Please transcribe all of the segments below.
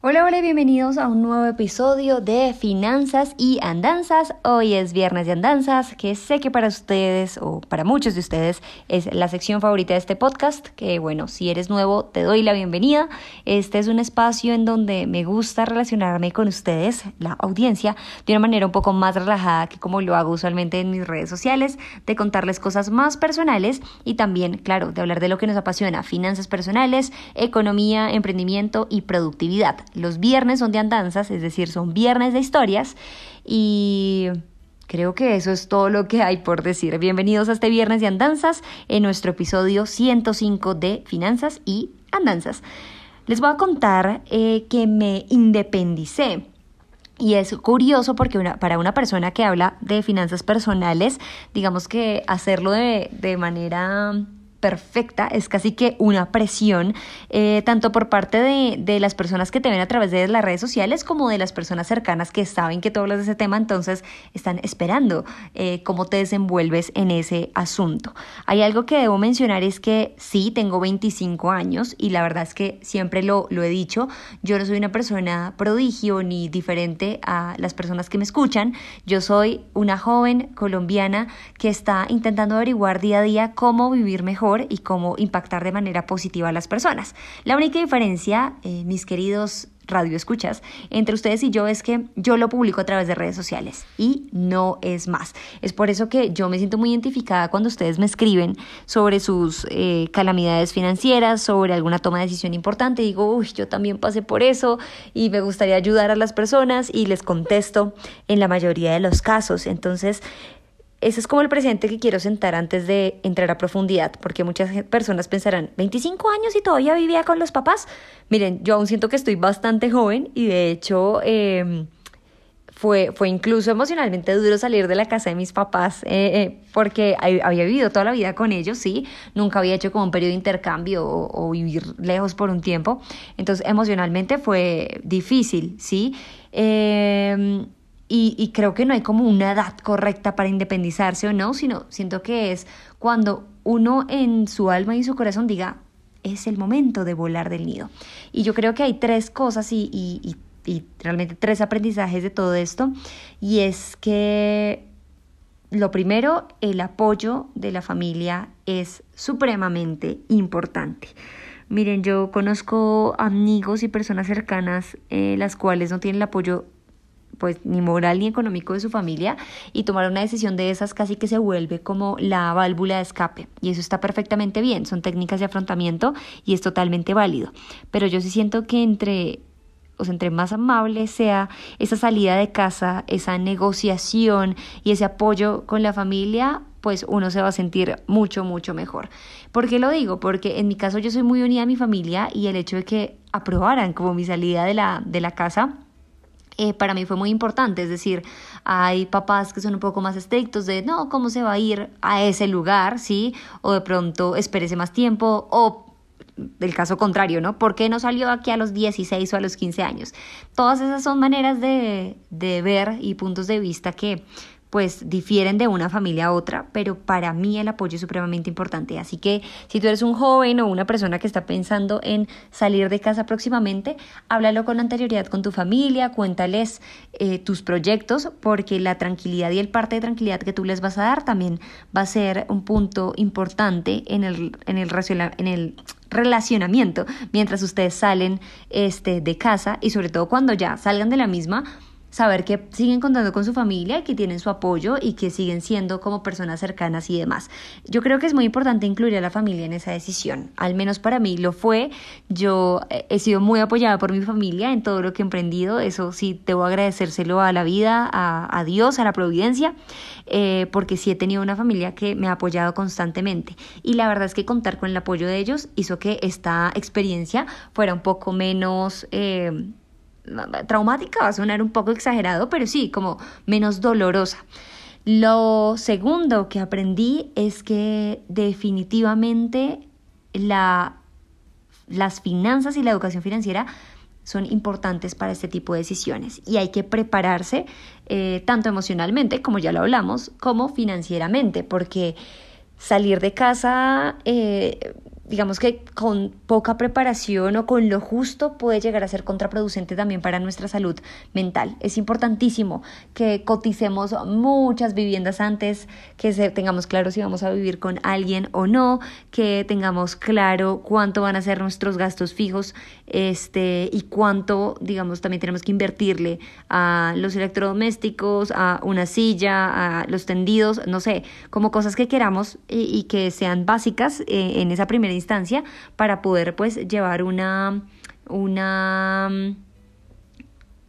Hola, hola bienvenidos a un nuevo episodio de Finanzas y Andanzas. Hoy es Viernes de Andanzas, que sé que para ustedes o para muchos de ustedes es la sección favorita de este podcast, que bueno, si eres nuevo te doy la bienvenida. Este es un espacio en donde me gusta relacionarme con ustedes, la audiencia, de una manera un poco más relajada que como lo hago usualmente en mis redes sociales, de contarles cosas más personales y también, claro, de hablar de lo que nos apasiona, finanzas personales, economía, emprendimiento y productividad los viernes son de andanzas, es decir, son viernes de historias y creo que eso es todo lo que hay por decir. Bienvenidos a este viernes de andanzas en nuestro episodio 105 de Finanzas y Andanzas. Les voy a contar eh, que me independicé. Y es curioso porque para una persona que habla de finanzas personales, digamos que hacerlo de, de manera perfecta, es casi que una presión, eh, tanto por parte de, de, las personas que te ven a través de las redes sociales como de las personas cercanas que saben que tú hablas de ese tema, entonces están esperando eh, cómo te desenvuelves en ese asunto. Hay algo que debo mencionar es que sí, tengo 25 años y la verdad es que siempre lo, lo he dicho, yo no soy una persona prodigio ni diferente a las personas que me escuchan, yo soy una joven colombiana que está intentando averiguar día a día cómo vivir mejor y cómo impactar de manera positiva a las personas. La única diferencia, eh, mis queridos radio escuchas entre ustedes y yo es que yo lo publico a través de redes sociales y no es más. Es por eso que yo me siento muy identificada cuando ustedes me escriben sobre sus eh, calamidades financieras, sobre alguna toma de decisión importante. Digo, uy, yo también pasé por eso y me gustaría ayudar a las personas y les contesto en la mayoría de los casos. Entonces, ese es como el presente que quiero sentar antes de entrar a profundidad, porque muchas personas pensarán, 25 años y todavía vivía con los papás. Miren, yo aún siento que estoy bastante joven y de hecho em, fue, fue incluso emocionalmente duro salir de la casa de mis papás, eh, eh, porque había vivido toda la vida con ellos, sí, nunca había hecho como un periodo de intercambio o, o vivir lejos por un tiempo, entonces emocionalmente fue difícil, sí. Eh, y, creo que no hay como una edad correcta para independizarse o no, sino siento que es cuando uno en su alma y su corazón diga, es el momento de volar del nido. Y yo creo que hay tres cosas y realmente tres aprendizajes de todo esto. Y es que lo primero, el apoyo de la familia es supremamente importante. Miren, yo conozco amigos y personas cercanas eh, las cuales no tienen el apoyo pues ni moral ni económico de su familia y tomar una decisión de esas casi que se vuelve como la válvula de escape y eso está perfectamente bien, son técnicas de afrontamiento y es totalmente válido, pero yo sí siento que entre o sea, entre más amable sea esa salida de casa, esa negociación y ese apoyo con la familia, pues uno se va a sentir mucho, mucho mejor. ¿Por qué lo digo? Porque en mi caso yo soy muy unida a mi familia y el hecho de que aprobaran como mi salida de la, de la casa, eh, para mí fue muy importante. Es decir, hay papás que son un poco más estrictos de, no, ¿cómo se va a ir a ese lugar? ¿Sí? O de pronto espérese más tiempo o del caso contrario, ¿no? ¿Por qué no salió aquí a los 16 o a los 15 años? Todas esas son maneras de, de ver y puntos de vista que pues difieren de una familia a otra, pero para mí el apoyo es supremamente importante. Así que si tú eres un joven o una persona que está pensando en salir de casa próximamente, háblalo con anterioridad con tu familia, cuéntales eh, tus proyectos, porque la tranquilidad y el parte de tranquilidad que tú les vas a dar también va a ser un punto importante en el, en el, en el relacionamiento mientras ustedes salen este, de casa y sobre todo cuando ya salgan de la misma saber que siguen contando con su familia, que tienen su apoyo y que siguen siendo como personas cercanas y demás. Yo creo que es muy importante incluir a la familia en esa decisión, al menos para mí lo fue. Yo eh, he sido muy apoyada por mi familia en todo lo que he emprendido, eso sí, debo agradecérselo a la vida, a, Dios, a la providencia, eh, porque sí he tenido una familia que me ha apoyado constantemente. Y la verdad es que contar con el apoyo de ellos hizo que esta experiencia fuera un poco menos... Eh, traumática va a sonar un poco exagerado, pero sí, como menos dolorosa. Lo segundo que aprendí es que definitivamente la, las finanzas y la educación financiera son importantes para este tipo de decisiones y hay que prepararse eh, tanto emocionalmente, como ya lo hablamos, como financieramente, porque salir de casa eh, digamos que con poca preparación o con lo justo puede llegar a ser contraproducente también para nuestra salud mental. Es importantísimo que coticemos muchas viviendas antes, que tengamos claro si vamos a vivir con alguien o no, que tengamos claro cuánto van a ser nuestros gastos fijos este, y cuánto, digamos, también tenemos que invertirle a los electrodomésticos, a una silla, a los tendidos, no sé, como cosas que queramos y, que sean básicas eh, en esa primera instancia para poder pues llevar una, una,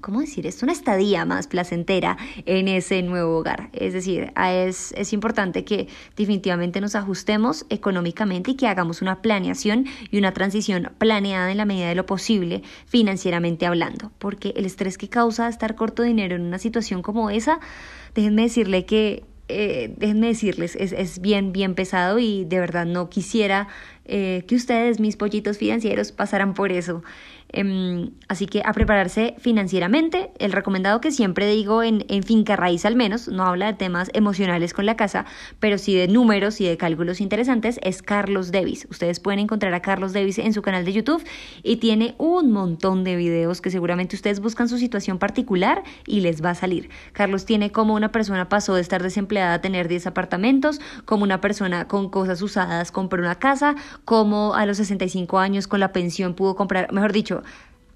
¿cómo decir esto? Una estadía más placentera en ese nuevo hogar. Es decir, es, es importante que definitivamente nos ajustemos económicamente y que hagamos una planeación y una transición planeada en la medida de lo posible financieramente hablando, porque el estrés que causa estar corto dinero en una situación como esa, déjenme decirle que eh, déjenme decirles, es, es, bien, bien pesado y de verdad no quisiera eh, que ustedes, mis pollitos financieros, pasaran por eso. Em, así que a prepararse financieramente. El recomendado que siempre digo en, finca raíz al menos, no habla de temas emocionales con la casa, pero sí de números y de cálculos interesantes, es Carlos Davis. Ustedes pueden encontrar a Carlos Davis en su canal de YouTube y tiene un montón de videos que seguramente ustedes buscan su situación particular y les va a salir. Carlos tiene como una persona pasó de estar desempleada a tener 10 apartamentos, como una persona con cosas usadas compró una casa, como a los 65 años con la pensión pudo comprar, mejor dicho,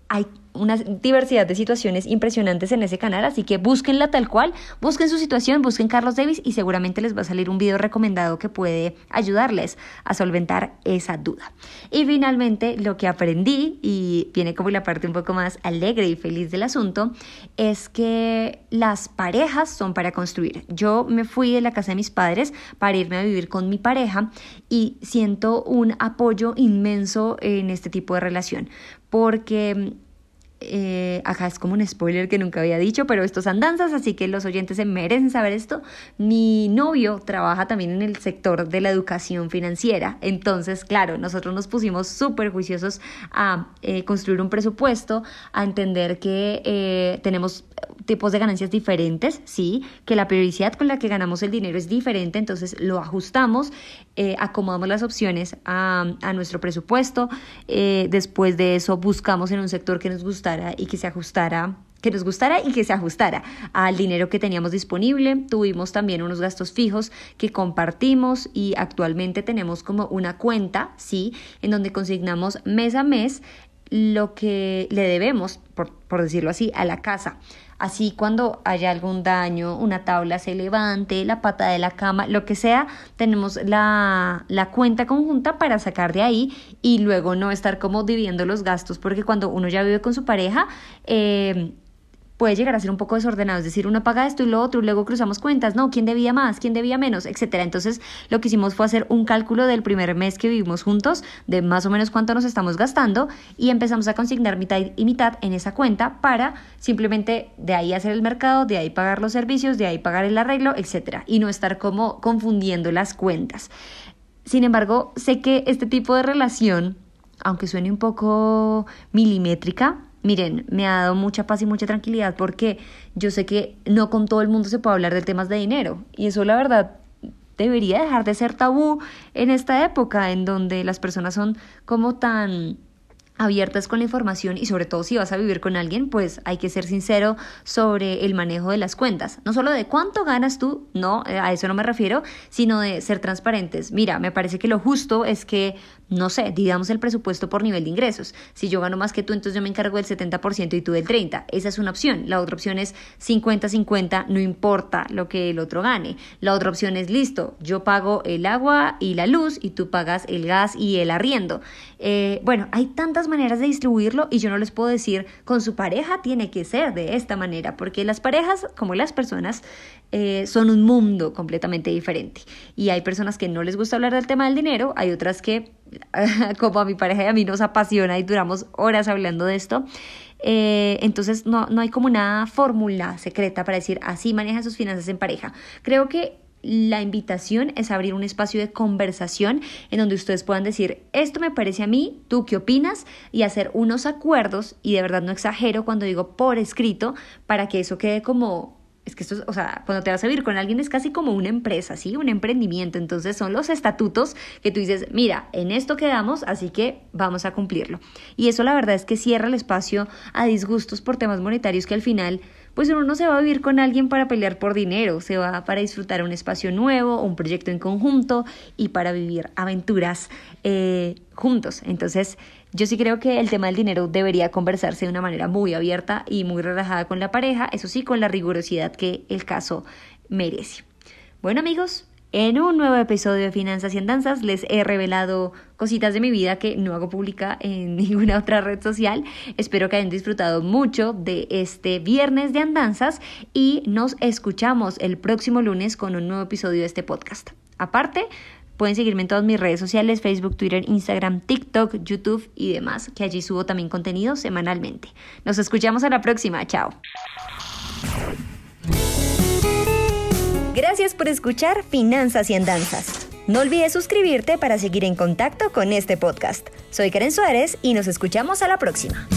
hay una diversidad de situaciones impresionantes en ese canal, así que búsquenla tal cual, busquen su situación, busquen Carlos Davis y seguramente les va a salir un video recomendado que puede ayudarles a solventar esa duda. Y finalmente, lo que aprendí, y viene como la parte un poco más alegre y feliz del asunto, es que las parejas son para construir. Yo me fui de la casa de mis padres para irme a vivir con mi pareja y siento un apoyo inmenso en este tipo de relación, porque eh, acá es como un spoiler que nunca había dicho, pero estos andanzas, así que los oyentes se merecen saber esto. Mi novio trabaja también en el sector de la educación financiera, entonces, claro, nosotros nos pusimos súper juiciosos a eh, construir un presupuesto, a entender que eh, tenemos tipos de ganancias diferentes, sí, que la periodicidad con la que ganamos el dinero es diferente, entonces lo ajustamos, eh, acomodamos las opciones a, a nuestro presupuesto, eh, después de eso buscamos en un sector que nos gustara y que se ajustara que nos gustara y que se ajustara al dinero que teníamos disponible. Tuvimos también unos gastos fijos que compartimos y actualmente tenemos como una cuenta, sí, en donde consignamos mes a mes lo que le debemos, por, por decirlo así, a la casa. Así cuando haya algún daño, una tabla se levante, la pata de la cama, lo que sea, tenemos la, la cuenta conjunta para sacar de ahí y luego no estar como dividiendo los gastos, porque cuando uno ya vive con su pareja, eh, puede llegar a ser un poco desordenado, es decir, uno paga esto y lo otro y luego cruzamos cuentas, no, quién debía más, quién debía menos, etcétera. Entonces, lo que hicimos fue hacer un cálculo del primer mes que vivimos juntos, de más o menos cuánto nos estamos gastando y empezamos a consignar mitad y mitad en esa cuenta para simplemente de ahí hacer el mercado, de ahí pagar los servicios, de ahí pagar el arreglo, etcétera, y no estar como confundiendo las cuentas. Sin embargo, sé que este tipo de relación, aunque suene un poco milimétrica, miren, me ha dado mucha paz y mucha tranquilidad porque yo sé que no con todo el mundo se puede hablar de temas de dinero. Y eso la verdad debería dejar de ser tabú en esta época en donde las personas son como tan abiertas con la información y sobre todo si vas a vivir con alguien, pues hay que ser sincero sobre el manejo de las cuentas. No solo de cuánto ganas tú, no, eh, a eso no me refiero, sino de ser transparentes. Mira, me parece que lo justo es que no sé, digamos el presupuesto por nivel de ingresos. Si yo gano más que tú, entonces yo me encargo del 70% y tú del 30%. Esa es una opción. La otra opción es 50-50, no importa lo que el otro gane. La otra opción es listo, yo pago el agua y la luz y tú pagas el gas y el arriendo. Eh, bueno, hay tantas maneras de distribuirlo y yo no les puedo decir con su pareja tiene que ser de esta manera, porque las parejas, como las personas, eh, son un mundo completamente diferente. Y hay personas que no les gusta hablar del tema del dinero, hay otras que como a mi pareja y a mí nos apasiona y duramos horas hablando de esto. Eh, entonces no, no hay como una fórmula secreta para decir así maneja sus finanzas en pareja. Creo que la invitación es abrir un espacio de conversación en donde ustedes puedan decir, esto me parece a mí, tú qué opinas, y hacer unos acuerdos, y de verdad no exagero cuando digo por escrito, para que eso quede como es que esto, o sea, cuando te vas a vivir con alguien es casi como una empresa, ¿sí? Un emprendimiento. Entonces son los estatutos que tú dices, mira, en esto quedamos, así que vamos a cumplirlo. Y eso la verdad es que cierra el espacio a disgustos por temas monetarios que al final pues uno no se va a vivir con alguien para pelear por dinero, se va para disfrutar un espacio nuevo, un proyecto en conjunto y para vivir aventuras eh, juntos. Entonces, yo sí creo que el tema del dinero debería conversarse de una manera muy abierta y muy relajada con la pareja, eso sí, con la rigurosidad que el caso merece. Bueno amigos, en un nuevo episodio de Finanzas y Andanzas les he revelado cositas de mi vida que no hago pública en ninguna otra red social. Espero que hayan disfrutado mucho de este viernes de Andanzas y nos escuchamos el próximo lunes con un nuevo episodio de este podcast. Aparte, pueden seguirme en todas mis redes sociales, Facebook, Twitter, Instagram, TikTok, YouTube y demás, que allí subo también contenido semanalmente. Nos escuchamos a la próxima. Chao. Gracias por escuchar Finanzas y Andanzas. No olvides suscribirte para seguir en contacto con este podcast. Soy Karen Suárez y nos escuchamos a la próxima.